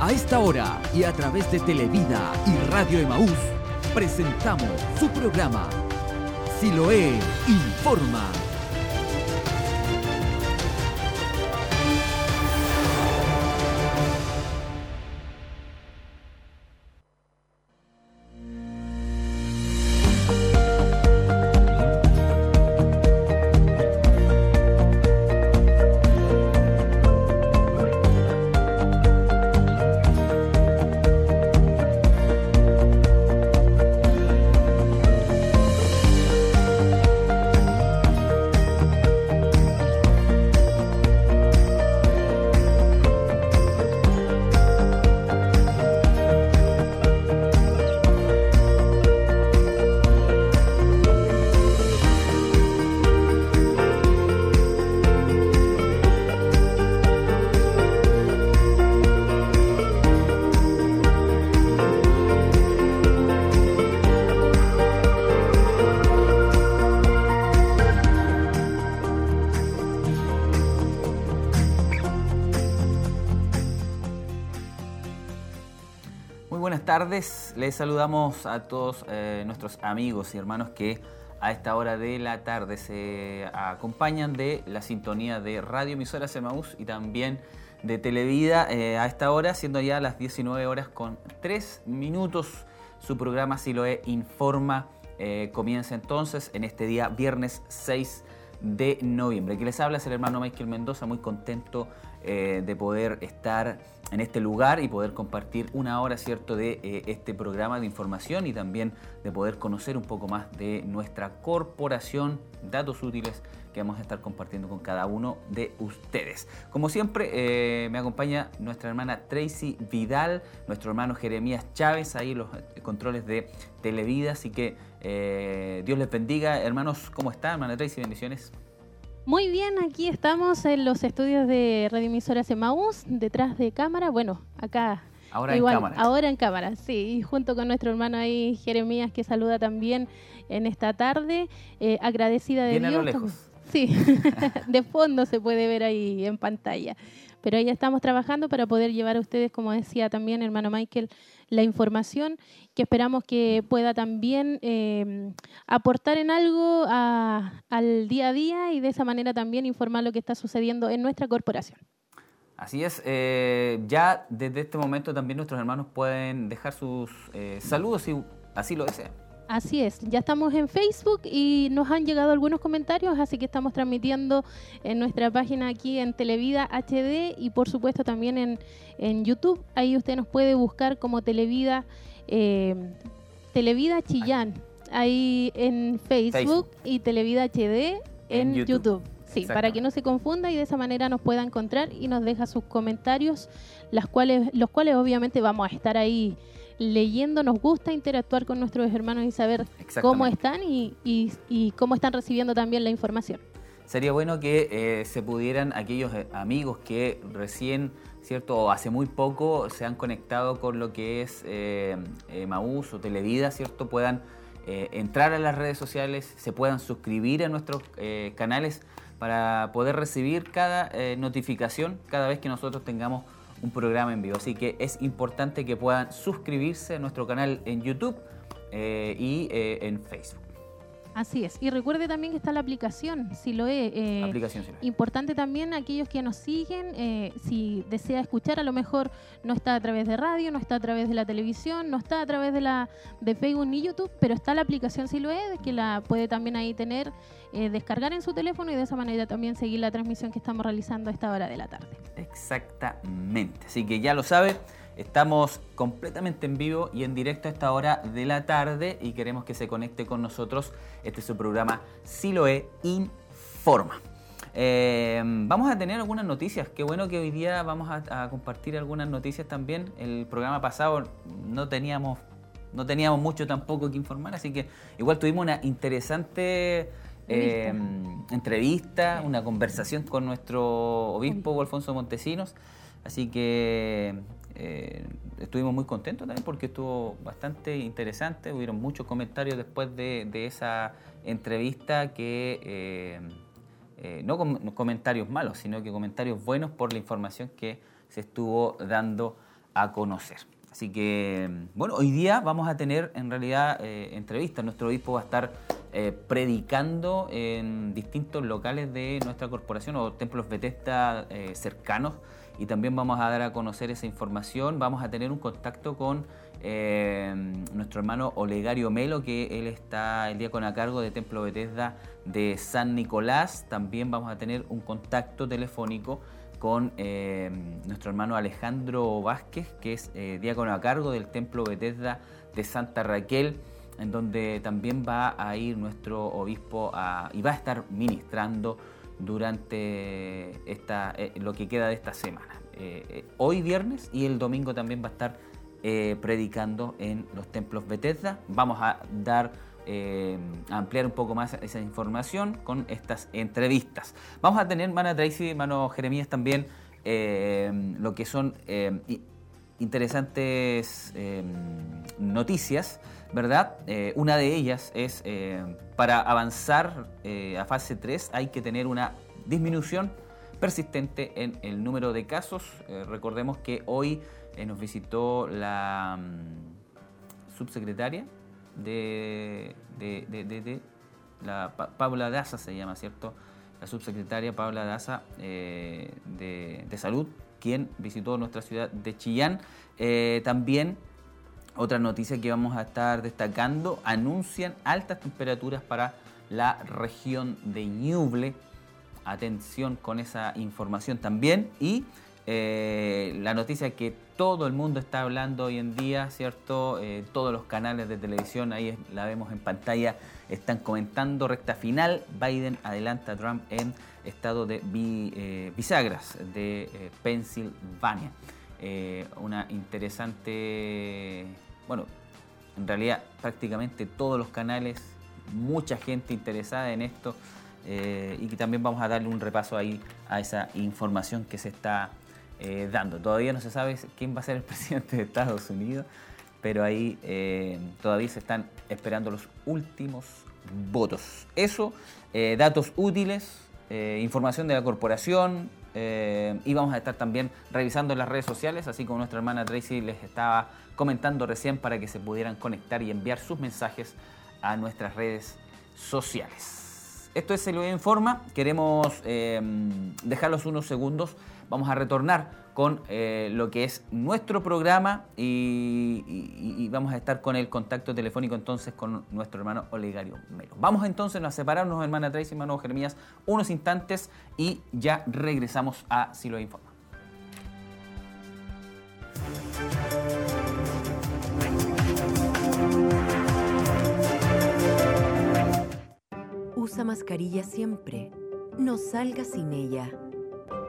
A esta hora y a través de Televida y Radio Emaús, presentamos su programa Siloé Informa. Tardes, les saludamos a todos eh, nuestros amigos y hermanos que a esta hora de la tarde se acompañan de la sintonía de Radio Emisora Semaús y también de Televida eh, a esta hora, siendo ya las 19 horas con 3 minutos. Su programa Si lo es Informa eh, comienza entonces en este día, viernes 6 de noviembre. Que les habla es el hermano Michael Mendoza, muy contento eh, de poder estar en este lugar y poder compartir una hora, ¿cierto?, de eh, este programa de información y también de poder conocer un poco más de nuestra corporación, datos útiles que vamos a estar compartiendo con cada uno de ustedes. Como siempre, eh, me acompaña nuestra hermana Tracy Vidal, nuestro hermano Jeremías Chávez, ahí los controles de Televida, así que Dios les bendiga. Hermanos, ¿cómo están? Hermana Tracy, bendiciones. Muy bien, aquí estamos en los estudios de Radio Emisora Semaús, detrás de cámara. Bueno, acá. Ahora en cámara. Ahora en cámara, sí. Y junto con nuestro hermano ahí, Jeremías, que saluda también en esta tarde. Eh, agradecida de Dios. A lo lejos. Sí, de fondo se puede ver ahí en pantalla. Pero ahí estamos trabajando para poder llevar a ustedes, como decía también hermano Michael, la información que esperamos que pueda también em, aportar en algo al día a día y de esa manera también informar lo que está sucediendo en nuestra corporación. Así es, eh, ya desde este momento también nuestros hermanos pueden dejar sus eh, saludos si así lo desean. Así es, ya estamos en Facebook y nos han llegado algunos comentarios, así que estamos transmitiendo en nuestra página aquí en Televida HD y por supuesto también en, en YouTube. Ahí usted nos puede buscar como Televida, eh, Televida Chillán, ahí en Facebook, y Televida HD en, YouTube. Sí, para que no se confunda y de esa manera nos pueda encontrar y nos deja sus comentarios, las cuales, los cuales obviamente vamos a estar ahí leyendo, nos gusta interactuar con nuestros hermanos y saber cómo están y, cómo están recibiendo también la información. Sería bueno que eh, se pudieran aquellos eh, amigos que recién, ¿cierto? O hace muy poco se han conectado con lo que es eh, Maús o Televida, ¿cierto? Puedan entrar a las redes sociales, se puedan suscribir a nuestros canales para poder recibir cada notificación cada vez que nosotros tengamos un programa en vivo. Así que es importante que puedan suscribirse a nuestro canal en YouTube eh, y eh, en Facebook. Así es. Y recuerde también que está la aplicación, si lo es. Eh, aplicación, Importante también aquellos que nos siguen, eh, si desea escuchar, a lo mejor no está a través de radio, no está a través de la televisión, no está a través de la de Facebook ni YouTube, pero está la aplicación si lo es, que la puede también ahí tener, eh, descargar en su teléfono y de esa manera también seguir la transmisión que estamos realizando a esta hora de la tarde. Exactamente. Así que ya lo sabe. Estamos completamente en vivo y en directo a esta hora de la tarde y queremos que se conecte con nosotros. Este es su programa Siloe Informa. Eh, vamos a tener algunas noticias. Qué bueno que hoy día vamos a, compartir algunas noticias también. El programa pasado no teníamos, no teníamos mucho tampoco que informar, así que igual tuvimos una interesante eh, entrevista, una conversación con nuestro obispo Alfonso Montesinos. Así que eh, estuvimos muy contentos también porque estuvo bastante interesante, hubieron muchos comentarios después de, esa entrevista que, eh, eh, no comentarios malos, sino que comentarios buenos por la información que se estuvo dando a conocer. Así que, bueno, hoy día vamos a tener en realidad entrevistas. Nuestro obispo va a estar predicando en distintos locales de nuestra corporación o templos Bethesda cercanos y también vamos a dar a conocer esa información. Vamos a tener un contacto con nuestro hermano Olegario Melo, que él está el día con a cargo de Templo Bethesda de San Nicolás. También vamos a tener un contacto telefónico con eh, nuestro hermano Alejandro Vázquez, que es eh, diácono a cargo del Templo Bethesda de Santa Raquel, en donde también va a ir nuestro obispo y va a estar ministrando durante esta, eh, lo que queda de esta semana. hoy viernes y el domingo también va a estar predicando en los templos Bethesda. Vamos a dar eh, ampliar un poco más esa información con estas entrevistas. Vamos a tener, Mana Tracy, Mano Jeremías, también eh, lo que son eh, interesantes noticias, ¿verdad? una de ellas es, para avanzar a fase 3 hay que tener una disminución persistente en el número de casos. recordemos que hoy nos visitó la mm, subsecretaria de, de, la Paula Daza se llama, ¿cierto? La subsecretaria Paula Daza eh, de, Salud, quien visitó nuestra ciudad de Chillán. Eh, también otra noticia que vamos a estar destacando, anuncian altas temperaturas para la región de Ñuble. Atención con esa información también. Y eh, la noticia que todo el mundo está hablando hoy en día, ¿cierto? Eh, todos los canales de televisión, ahí la vemos en pantalla, están comentando recta final, Biden adelanta a Trump en estado de eh, bisagras de Pensilvania. una interesante, bueno, en realidad prácticamente todos los canales, mucha gente interesada en esto. y que también vamos a darle un repaso ahí a esa información que se está eh, dando. Todavía no se sabe quién va a ser el presidente de Estados Unidos, pero ahí eh, todavía se están esperando los últimos votos. Eso, eh, datos útiles, información de la corporación y vamos a estar también revisando las redes sociales, así como nuestra hermana Tracy les estaba comentando recién para que se pudieran conectar y enviar sus mensajes a nuestras redes sociales. Esto es lo informa, queremos dejarlos unos segundos vamos a retornar con eh, lo que es nuestro programa y, vamos a estar con el contacto telefónico entonces con nuestro hermano Olegario Melo. Vamos entonces a separarnos, hermana Tracy, hermano Jeremías, unos instantes y ya regresamos a Si lo informa. Usa mascarilla siempre. No salga sin ella.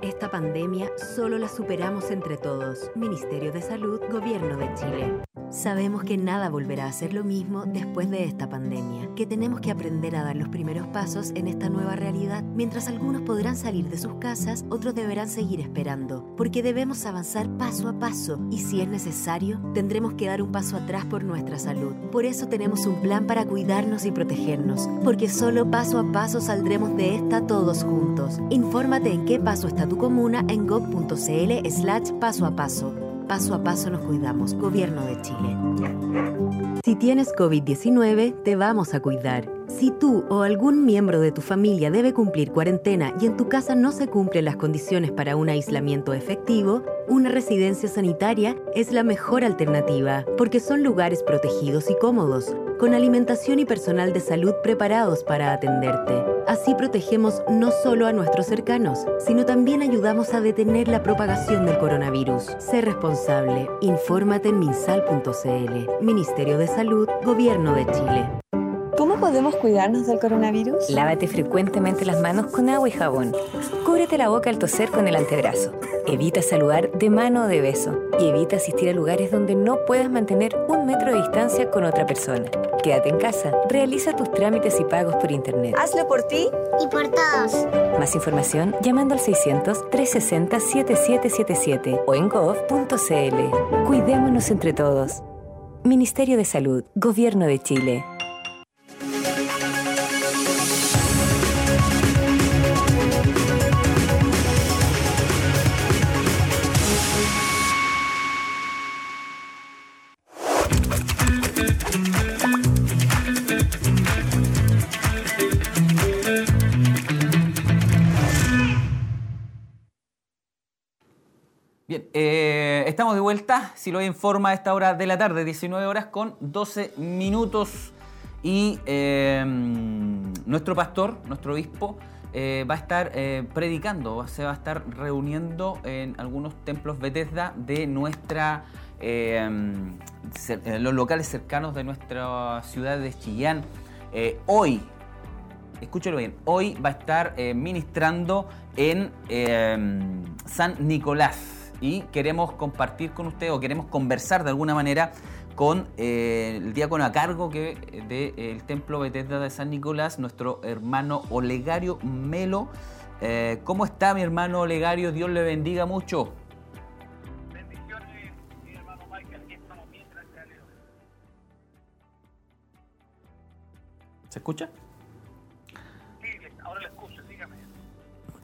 Esta pandemia solo la superamos entre todos. Ministerio de Salud, Gobierno de Chile. Sabemos que nada volverá a ser lo mismo después de esta pandemia, que tenemos que aprender a dar los primeros pasos en esta nueva realidad. Mientras algunos podrán salir de sus casas, otros deberán seguir esperando, porque debemos avanzar paso a paso y si es necesario, tendremos que dar un paso atrás por nuestra salud. Por eso tenemos un plan para cuidarnos y protegernos, porque solo paso a paso saldremos de esta todos juntos. Infórmate en qué paso está tu comuna en gov.cl slash paso a paso. Paso a paso nos cuidamos. Gobierno de Chile. Si tienes COVID-19, te vamos a cuidar. Si tú o algún miembro de tu familia debe cumplir cuarentena y en tu casa no se cumplen las condiciones para un aislamiento efectivo, una residencia sanitaria es la mejor alternativa, porque son lugares protegidos y cómodos, con alimentación y personal de salud preparados para atenderte. Así protegemos no solo a nuestros cercanos, sino también ayudamos a detener la propagación del coronavirus. Sé responsable. Infórmate en minsal.cl. Ministerio de Salud, Gobierno de Chile. ¿Cómo podemos cuidarnos del coronavirus? Lávate frecuentemente las manos con agua y jabón. Cúbrete la boca al toser con el antebrazo. Evita saludar de mano o de beso. Y evita asistir a lugares donde no puedas mantener un metro de distancia con otra persona. Quédate en casa. Realiza tus trámites y pagos por internet. Hazlo por ti y por todos. Más información llamando al 600-360-7777 o en gov.cl. Cuidémonos entre todos. Ministerio de Salud, Gobierno de Chile. Estamos de vuelta, si lo informa a esta hora de la tarde, 19 horas con 12 minutos. Y eh, nuestro pastor, nuestro obispo, eh, va a estar predicando, se va a estar reuniendo en algunos templos Bethesda de nuestra, los locales cercanos de nuestra ciudad de Chillán. hoy, escúchelo bien, hoy va a estar ministrando en San Nicolás y queremos compartir con usted o queremos conversar de alguna manera con eh, el diácono a cargo que, del Templo Bethesda de San Nicolás, nuestro hermano Olegario Melo. Eh, ¿Cómo está mi hermano Olegario? Dios le bendiga mucho. Bendiciones, mi hermano Michael. Aquí estamos bien, gracias a Dios. ¿Se escucha?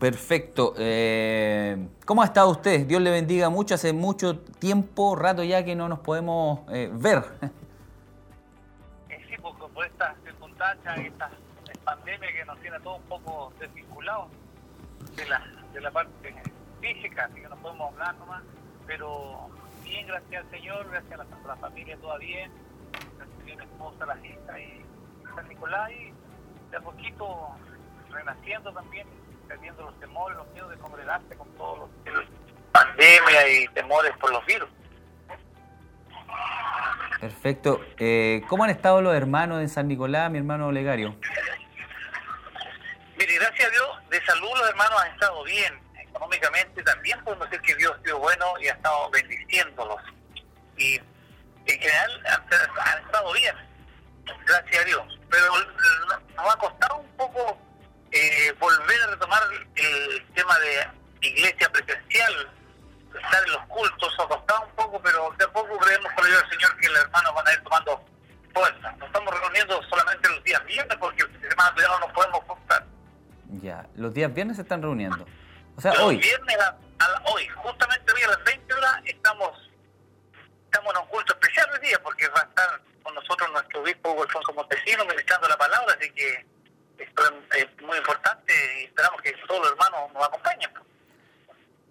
Perfecto. Eh, ¿Cómo ha estado usted? Dios le bendiga mucho. Hace mucho tiempo, rato ya que no nos podemos eh, ver. Eh, sí, porque por estas circunstancias, esta pandemia que nos tiene a todos un poco desvinculados de la, de la parte física, así que no podemos hablar nomás. Pero bien, gracias al Señor, gracias a la, familia, toda bien. Gracias a mi esposa, la hija y San Nicolás. Y de a poquito renaciendo también perdiendo los temores, los miedos de congregarse con todos los pandemia y temores por los virus. Perfecto. Eh, ¿Cómo han estado los hermanos en San Nicolás, mi hermano Olegario? Mire, gracias a Dios, de salud los hermanos han estado bien. Económicamente también podemos decir que Dios ha sido bueno y ha estado bendiciéndolos. Y en general han, estado bien, gracias a Dios. Pero nos ha costado un poco eh, volver a retomar el tema de iglesia presencial, estar en los cultos, ha costado un poco, pero de a poco creemos con el Señor que los hermanos van a ir tomando fuerza. Nos estamos reuniendo solamente los días viernes porque el semana no nos podemos juntar. Ya, los días viernes se están reuniendo. O sea, hoy. viernes a, hoy, justamente hoy a las 20 horas estamos estamos en un culto especial hoy día porque va a estar con nosotros nuestro obispo Alfonso Montesino ministrando la palabra, así que es muy importante y esperamos que todos los hermanos nos acompañen.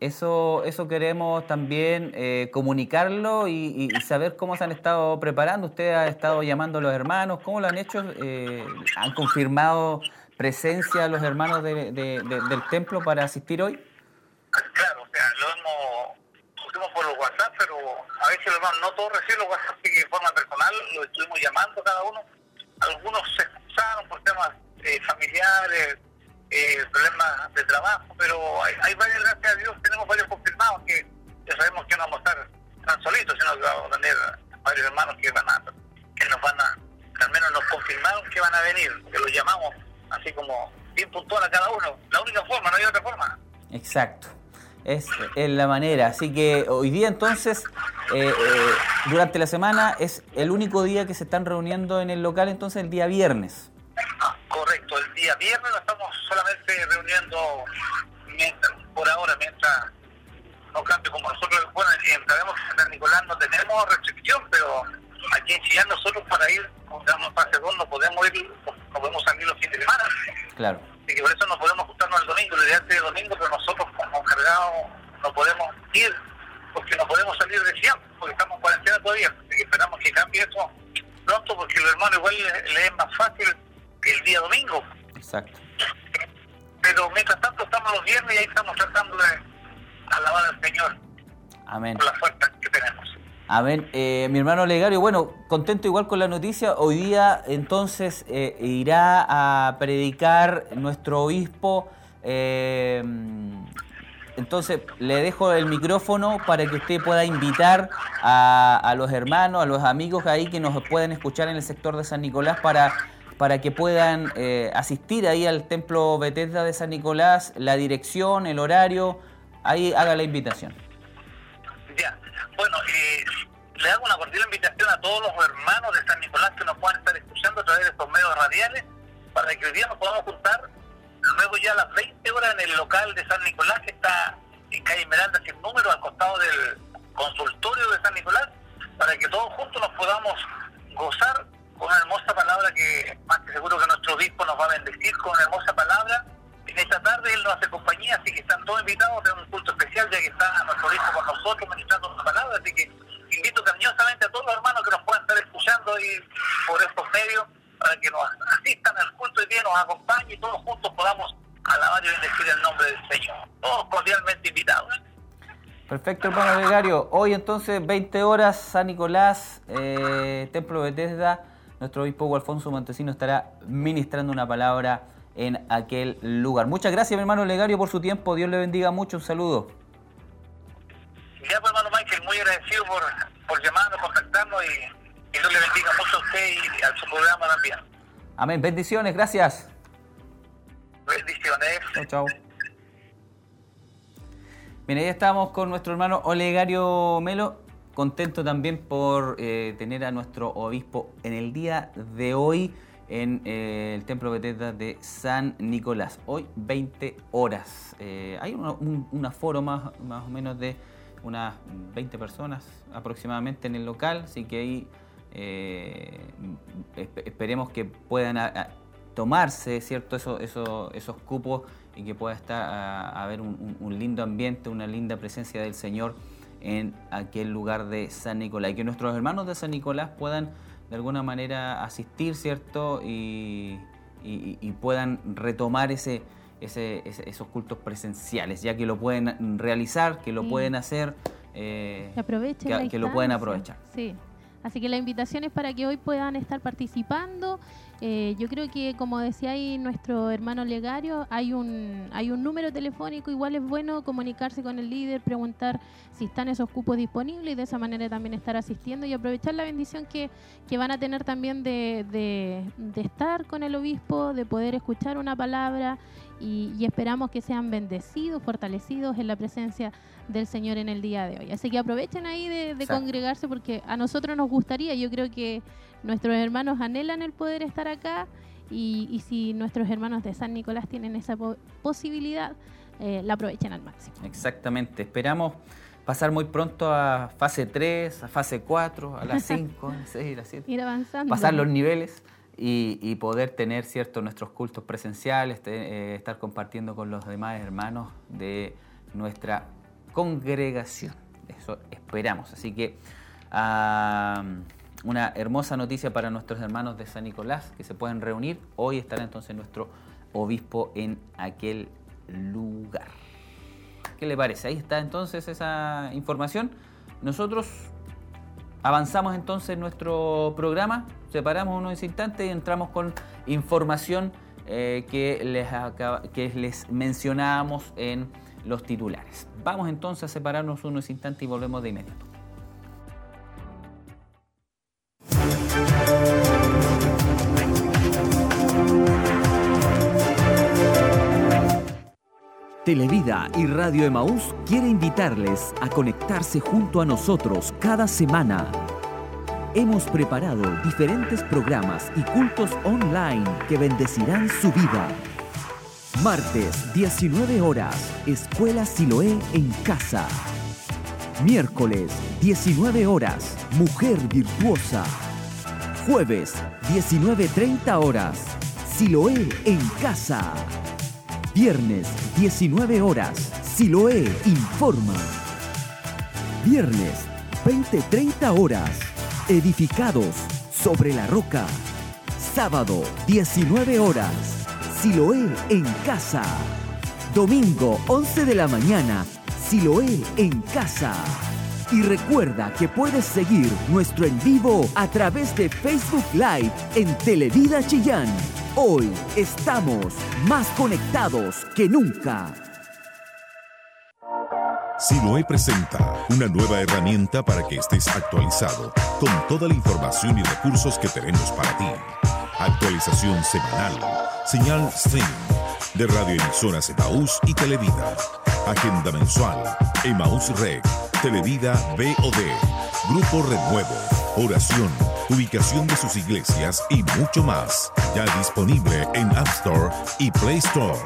Eso, eso queremos también eh, comunicarlo y, saber cómo se han estado preparando. Usted ha estado llamando a los hermanos, ¿cómo lo han hecho? Eh, ¿Han confirmado presencia los hermanos de, del templo para asistir hoy? Claro, o sea, lo hemos pusimos por los WhatsApp, pero a veces los hermanos no todos reciben los WhatsApp, así que de forma personal lo estuvimos llamando cada uno. Algunos se excusaron por temas eh, familiares, eh, problemas de trabajo, pero hay, hay, varias, gracias a Dios, tenemos varios confirmados que ya sabemos que no vamos a estar tan solitos, sino que vamos a tener varios hermanos que van a, que nos van a, al menos nos confirmaron que van a venir, que los llamamos así como bien puntual a cada uno. La única forma, no hay otra forma. Exacto. Es, es la manera. Así que hoy día entonces, eh, eh, durante la semana, es el único día que se están reuniendo en el local, entonces el día viernes. Correcto, el día viernes nos estamos solamente reuniendo mientras, por ahora, mientras no cambie como nosotros, bueno, que en San Nicolás no tenemos restricción, pero aquí en Chillán nosotros para ir, digamos, fase 2 no podemos ir, no podemos salir los fines de semana. Claro. Y que por eso no podemos juntarnos el domingo, el día de domingo, pero nosotros como encargados no podemos ir porque no podemos salir de Chillán, porque estamos en cuarentena todavía. Así que esperamos que cambie eso pronto, porque los hermanos igual le es más fácil el día domingo. Exacto. Pero mientras tanto estamos los viernes y ahí estamos tratando de alabar al Señor. Amén. Por la fuerza que tenemos. Amén. Eh, mi hermano Legario, bueno, contento igual con la noticia. Hoy día entonces eh, irá a predicar nuestro obispo. Eh, entonces le dejo el micrófono para que usted pueda invitar a, a, los hermanos, a los amigos ahí que nos pueden escuchar en el sector de San Nicolás para para que puedan eh, asistir ahí al templo Bethesda de San Nicolás, la dirección, el horario, ahí haga la invitación. Ya, bueno, eh, le hago una cordial invitación a todos los hermanos de San Nicolás que nos puedan estar escuchando a través de estos medios radiales para que hoy día nos podamos juntar luego ya a las 20 horas en el local de San Nicolás que está en calle Esmeralda sin número al costado del consultorio de San Nicolás para que todos juntos nos podamos gozar una hermosa palabra que más que seguro que nuestro obispo nos va a bendecir con una hermosa palabra. En esta tarde él nos hace compañía, así que están todos invitados a un culto especial ya que está nuestro obispo con nosotros ministrando una palabra, así que invito cariñosamente a todos los hermanos que nos puedan estar escuchando y por estos medios para que nos asistan al culto y día, nos acompañen y todos juntos podamos alabar y bendecir el nombre del Señor. Todos cordialmente invitados. Perfecto, hermano Legario. Hoy entonces, 20 horas, San Nicolás, eh, Templo Bethesda. Nuestro obispo Alfonso Montesino estará ministrando una palabra en aquel lugar. Muchas gracias, mi hermano Legario, por su tiempo. Dios le bendiga mucho. Un saludo. Ya, pues, hermano Michael, muy agradecido por, por llamarnos, contactarnos y, Dios le bendiga mucho a usted y a su programa también. Amén. Bendiciones, gracias. Bendiciones. Chao, chao. Bien, ahí estamos con nuestro hermano Olegario Melo, contento también por eh, tener a nuestro obispo en el día de hoy en eh, el Templo Beteta de San Nicolás. Hoy 20 horas. Eh, hay un, aforo más, más o menos de unas 20 personas aproximadamente en el local, así que ahí esperemos que puedan tomarse cierto eso, esos cupos y que pueda estar a, haber un, lindo ambiente, una linda presencia del Señor en aquel lugar de San Nicolás y que nuestros hermanos de San Nicolás puedan de alguna manera asistir, ¿cierto? Y, puedan retomar ese, esos cultos presenciales, ya que lo pueden realizar, que lo pueden hacer, eh, que, que lo pueden aprovechar. Sí. Así que la invitación es para que hoy puedan estar participando eh, yo creo que, como decía ahí nuestro hermano Legario, hay un, hay un número telefónico, igual es bueno comunicarse con el líder, preguntar si están esos cupos disponibles y de esa manera también estar asistiendo y aprovechar la bendición que, que van a tener también de, de, estar con el obispo, de poder escuchar una palabra y, esperamos que sean bendecidos, fortalecidos en la presencia del Señor en el día de hoy. Así que aprovechen ahí de, de congregarse porque a nosotros nos gustaría, yo creo que nuestros hermanos anhelan el poder estar acá y, si nuestros hermanos de San Nicolás tienen esa posibilidad, eh, la aprovechen al máximo. Exactamente, esperamos pasar muy pronto a fase 3, a fase 4, a las 5, a las 6, a las 7. Ir avanzando. Pasar los niveles y, poder tener cierto, nuestros cultos presenciales, eh, estar compartiendo con los demás hermanos de nuestra congregación. Eso esperamos. Así que una hermosa noticia para nuestros hermanos de San Nicolás que se pueden reunir. Hoy estará entonces nuestro obispo en aquel lugar. ¿Qué le parece? Ahí está entonces esa información. Nosotros avanzamos entonces en nuestro programa, separamos unos instantes y entramos con información eh, que, les que les mencionábamos en los titulares. Vamos entonces a separarnos unos instantes y volvemos de inmediato. Televida y Radio Emaús quiere invitarles a conectarse junto a nosotros cada semana. Hemos preparado diferentes programas y cultos online que bendecirán su vida. Martes, 19 horas, Escuela Siloé en casa. Miércoles, 19 horas, Mujer Virtuosa. Jueves, 19.30 horas, Siloé en casa. Viernes, 19 horas, Siloé informa. Viernes, 20-30 horas, edificados sobre la roca. Sábado, 19 horas, Siloé en casa. Domingo, 11 de la mañana, Siloé en casa. Y recuerda que puedes seguir nuestro en vivo a través de Facebook Live en Televida Chillán. Hoy estamos más conectados que nunca. Siloe presenta una nueva herramienta para que estés actualizado con toda la información y recursos que tenemos para ti. Actualización semanal, señal stream de radio emisoras Emaús y Televida. Agenda mensual, Emaús Rec, Televida BOD, Grupo Renuevo, Oración ubicación de sus iglesias y mucho más. Ya disponible en App Store y Play Store.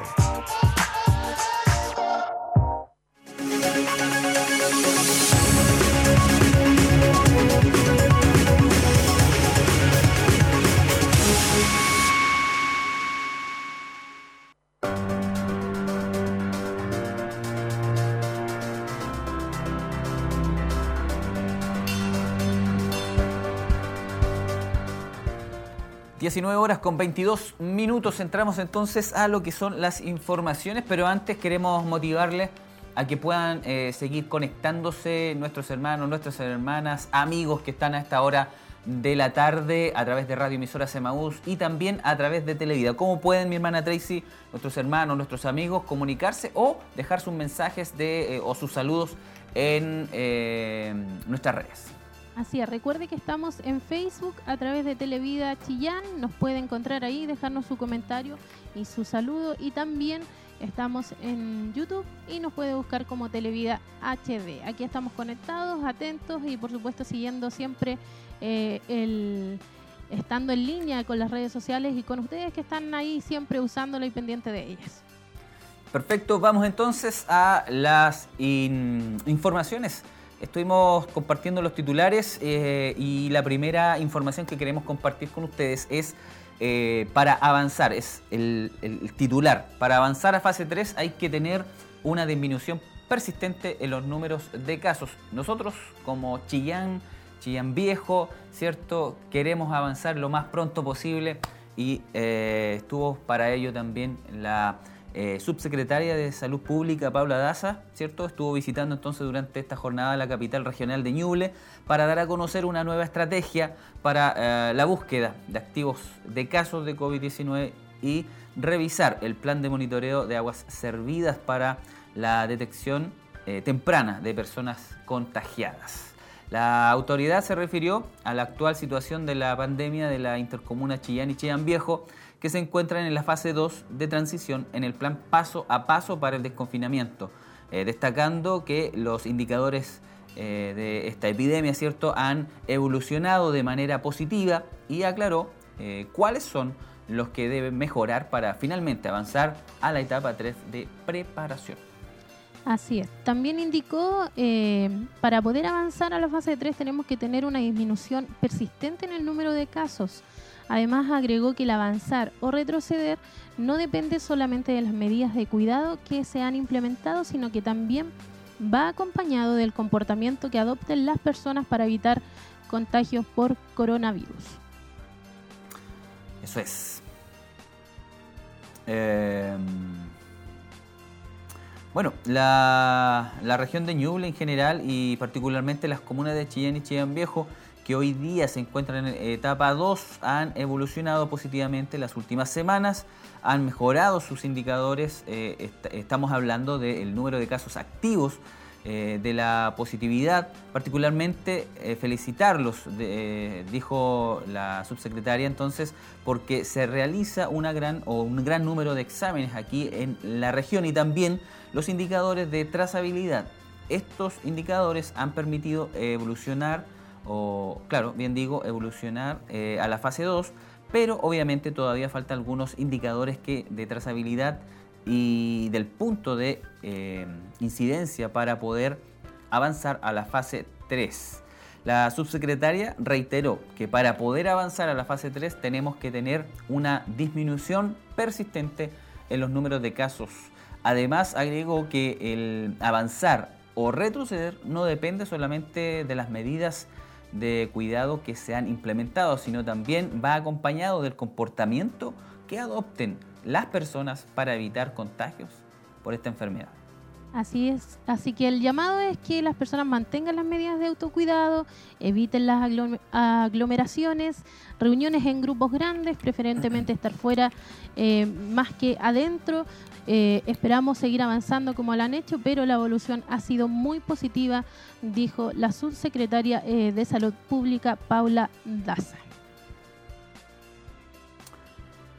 19 horas con 22 minutos. Entramos entonces a lo que son las informaciones, pero antes queremos motivarles a que puedan eh, seguir conectándose nuestros hermanos, nuestras hermanas, amigos que están a esta hora de la tarde a través de Radio Emisora Semaús y también a través de Televida. ¿Cómo pueden, mi hermana Tracy, nuestros hermanos, nuestros amigos, comunicarse o dejar sus mensajes de, eh, o sus saludos en eh, nuestras redes? Así es, recuerde que estamos en Facebook a través de Televida Chillán, nos puede encontrar ahí, dejarnos su comentario y su saludo y también estamos en YouTube y nos puede buscar como Televida HD. Aquí estamos conectados, atentos y por supuesto siguiendo siempre eh, el estando en línea con las redes sociales y con ustedes que están ahí siempre usándola y pendiente de ellas. Perfecto, vamos entonces a las informaciones Estuvimos compartiendo los titulares eh, y la primera información que queremos compartir con ustedes es eh, para avanzar, es el, titular. Para avanzar a fase 3 hay que tener una disminución persistente en los números de casos. Nosotros como Chillán, Chillán Viejo, ¿cierto? Queremos avanzar lo más pronto posible y eh, estuvo para ello también la eh, subsecretaria de Salud Pública, Paula Daza, ¿cierto? Estuvo visitando entonces durante esta jornada la capital regional de Ñuble para dar a conocer una nueva estrategia para eh, la búsqueda de activos de casos de COVID-19 y revisar el plan de monitoreo de aguas servidas para la detección eh, temprana de personas contagiadas. La autoridad se refirió a la actual situación de la pandemia de la intercomuna Chillán y Chillán Viejo, que se encuentran en la fase 2 de transición en el plan paso a paso para el desconfinamiento, eh, destacando que los indicadores eh, de esta epidemia ¿cierto? han evolucionado de manera positiva y aclaró eh, cuáles son los que deben mejorar para finalmente avanzar a la etapa 3 de preparación. Así es. También indicó, para poder avanzar a la fase 3 tenemos que tener una disminución persistente en el número de casos Además agregó que el avanzar o retroceder no depende solamente de las medidas de cuidado que se han implementado, sino que también va acompañado del comportamiento que adopten las personas para evitar contagios por coronavirus. Eso es. Em, bueno, la, la, región de Ñuble en general y particularmente las comunas de Chillán y Chillán Viejo que hoy día se encuentran en etapa 2 han evolucionado positivamente las últimas semanas, han mejorado sus indicadores, eh, estamos hablando del número de casos activos, eh, de la positividad, particularmente eh, felicitarlos, dijo la subsecretaria entonces, porque se realiza una gran o un gran número de exámenes aquí en la región y también los indicadores de trazabilidad. Estos indicadores han permitido evolucionar o, claro, bien digo, evolucionar eh, a la fase 2, pero obviamente todavía faltan algunos indicadores que, de trazabilidad y del punto de eh, incidencia para poder avanzar a la fase 3. La subsecretaria reiteró que para poder avanzar a la fase 3 tenemos que tener una disminución persistente en los números de casos. Además agregó que el avanzar o retroceder no depende solamente de las medidas de cuidado que se han implementado, sino también va acompañado del comportamiento que adopten las personas para evitar contagios por esta enfermedad. Así es, así que el llamado es que las personas mantengan las medidas de autocuidado, eviten las aglomeraciones, reuniones en grupos grandes, preferentemente estar fuera eh, más que adentro, eh, esperamos seguir avanzando como lo han hecho, pero la evolución ha sido muy positiva, dijo la subsecretaria eh, de Salud Pública, Paula Daza.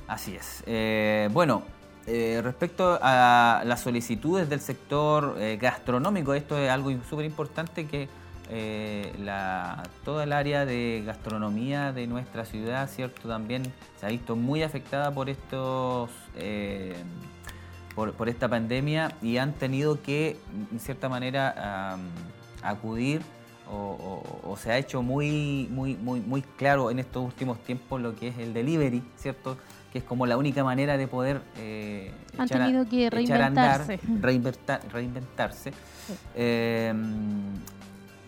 Así es. Eh, bueno, respecto a las solicitudes del sector gastronómico, esto es algo súper importante que la, toda el área de gastronomía de nuestra ciudad, ¿cierto? También se ha visto muy afectada por estos por, esta pandemia y han tenido que, en cierta manera, acudir o, se ha hecho muy, muy, muy, muy claro en estos últimos tiempos lo que es el delivery, ¿cierto? Que es como la única manera de poder eh, han tenido que reinventarse. reinventarse. Em,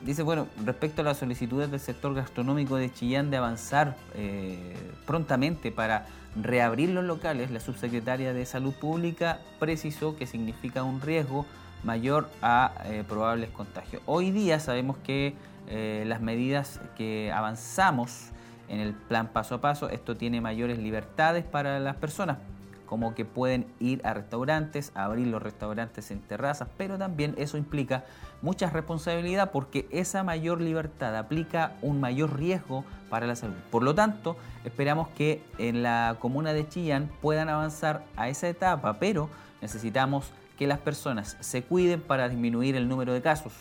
dice, bueno, respecto a las solicitudes del sector gastronómico de Chillán de avanzar eh, prontamente para reabrir los locales, la subsecretaria de Salud Pública precisó que significa un riesgo mayor a eh, probables contagios. Hoy día sabemos que eh, las medidas que avanzamos en el plan paso a paso, esto tiene mayores libertades para las personas, como que pueden ir a restaurantes, abrir los restaurantes en terrazas, pero también eso implica mucha responsabilidad porque esa mayor libertad aplica un mayor riesgo para la salud. Por lo tanto, esperamos que en la comuna de Chillán puedan avanzar a esa etapa, pero necesitamos que las personas se cuiden para disminuir el número de casos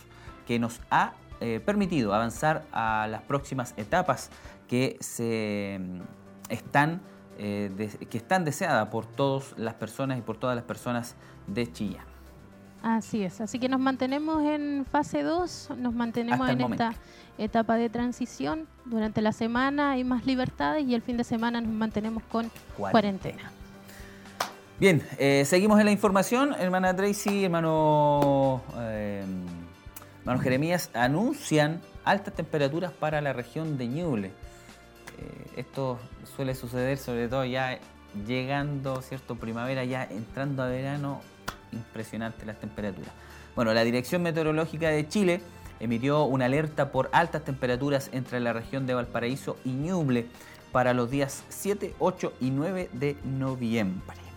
que nos ha eh, permitido avanzar a las próximas etapas que se mm, están eh, que están deseadas por todas las personas y por todas las personas de Chillán. Así es, así que nos mantenemos en fase 2, nos mantenemos en esta etapa de transición. Durante la semana hay más libertades y el fin de semana nos mantenemos con cuarentena. Bien, eh, seguimos en la información. Hermana Tracy, hermano, eh, hermano Jeremías, anuncian altas temperaturas para la región de Ñuble. Eh, esto suele suceder sobre todo ya llegando, ¿cierto? Primavera, ya entrando a verano, impresionante las temperaturas. Bueno, la Dirección Meteorológica de Chile emitió una alerta por altas temperaturas entre la región de Valparaíso y Ñuble para los días 7, 8 y 9 de noviembre.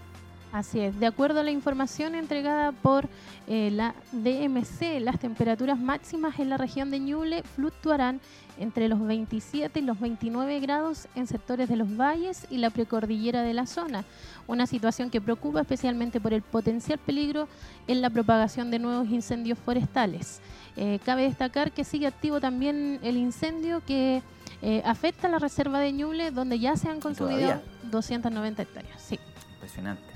Así es, de acuerdo a la información entregada por eh, la DMC, las temperaturas máximas en la región de Ñuble fluctuarán entre los 27 y los 29 grados en sectores de los valles y la precordillera de la zona, una situación que preocupa especialmente por el potencial peligro en la propagación de nuevos incendios forestales. Eh, cabe destacar que sigue activo también el incendio que eh, afecta a la reserva de Ñuble, donde ya se han consumido 290 hectáreas. Sí. Impresionante.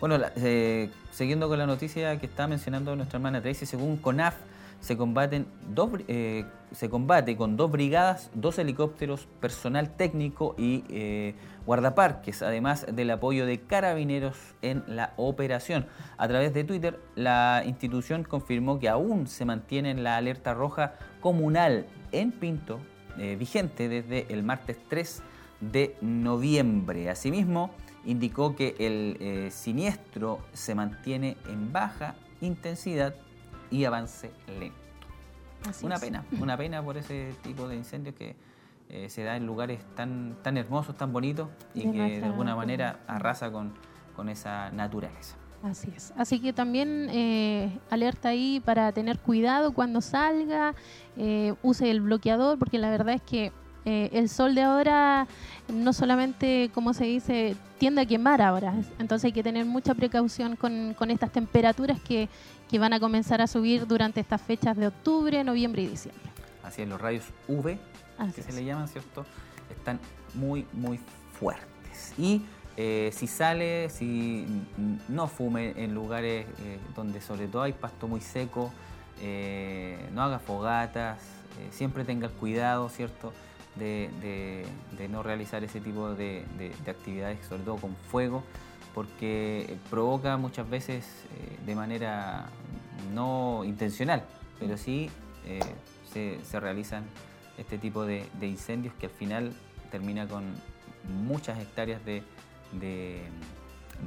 Bueno, eh, siguiendo con la noticia que está mencionando nuestra hermana Tracy, según CONAF, se, combaten dos, eh, se combate con dos brigadas, dos helicópteros, personal técnico y eh, guardaparques, además del apoyo de carabineros en la operación. A través de Twitter, la institución confirmó que aún se mantiene la alerta roja comunal en Pinto, vigente desde el martes 3 de noviembre. Asimismo, indicó que el eh, siniestro se mantiene en baja intensidad y avance lento. una pena, una pena por ese tipo de incendios que eh, se da en lugares tan, tan hermosos, tan bonitos y que de alguna manera arrasa con, con esa naturaleza. Así es. Así que también eh, alerta ahí para tener cuidado cuando salga, use el bloqueador, porque la verdad es que eh, el sol de ahora no solamente, como se dice, tiende a quemar ahora. Entonces hay que tener mucha precaución con, estas temperaturas que, van a comenzar a subir durante estas fechas de octubre, noviembre y diciembre. Así es, los rayos UV, que se le llaman, ¿cierto? Están muy, muy fuertes. Y eh, si sale, si no fume en lugares eh, donde sobre todo hay pasto muy seco, no haga fogatas, siempre tenga el cuidado, ¿cierto? De, no realizar ese tipo de, actividades, sobre todo con fuego, porque provoca muchas veces eh, de manera no intencional, pero sí eh, se, realizan este tipo de, incendios que al final termina con muchas hectáreas de,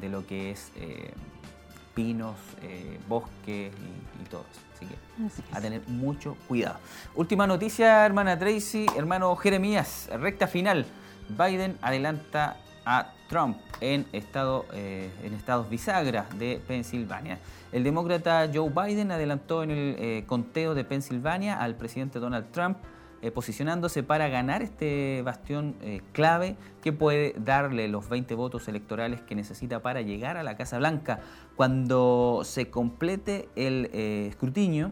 lo que es eh, pinos, bosques y, y todo eso. Así que a tener mucho cuidado. Última noticia, hermana Tracy, hermano Jeremías, recta final. Biden adelanta a Trump en, estado, eh, en estados bisagra de Pensilvania. El demócrata Joe Biden adelantó en el eh, conteo de Pensilvania al presidente Donald Trump eh, posicionándose para ganar este bastión eh, clave que puede darle los 20 votos electorales que necesita para llegar a la Casa Blanca. Cuando se complete el eh, escrutinio,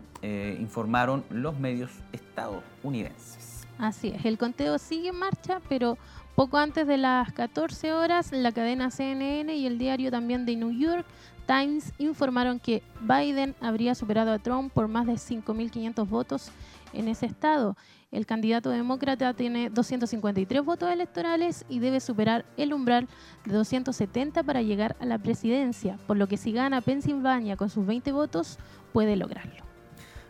informaron los medios estadounidenses. Así es, el conteo sigue en marcha, pero poco antes de las 14 horas, la cadena CNN y el diario también de New York Times informaron que Biden habría superado a Trump por más de 5.500 votos en ese estado. El candidato demócrata tiene 253 votos electorales y debe superar el umbral de 270 para llegar a la presidencia, por lo que si gana Pensilvania con sus 20 votos, puede lograrlo.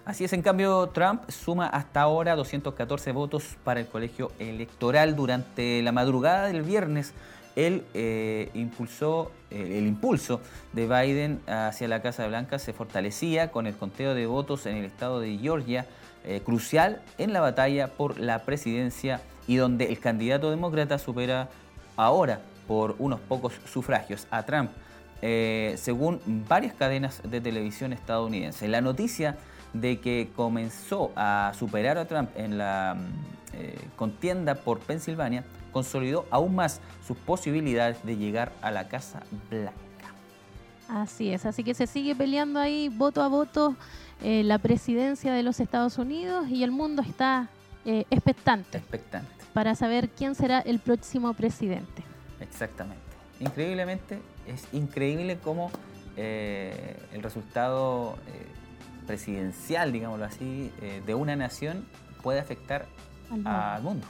Así es, en cambio Trump suma hasta ahora 214 votos para el colegio electoral. Durante la madrugada del viernes, él eh, impulsó, el impulso de Biden hacia la Casa Blanca se fortalecía con el conteo de votos en el estado de Georgia, eh, crucial en la batalla por la presidencia y donde el candidato demócrata supera ahora por unos pocos sufragios a Trump, según varias cadenas de televisión estadounidenses. La noticia de que comenzó a superar a Trump en la contienda por Pensilvania consolidó aún más sus posibilidades de llegar a la Casa Blanca. Así es, así que se sigue peleando ahí voto a voto eh, la presidencia de los Estados Unidos y el mundo está eh, expectante. Expectante. Para saber quién será el próximo presidente. Exactamente. Increíblemente, es increíble cómo eh, el resultado presidencial, digámoslo así, de una nación puede afectar al mundo.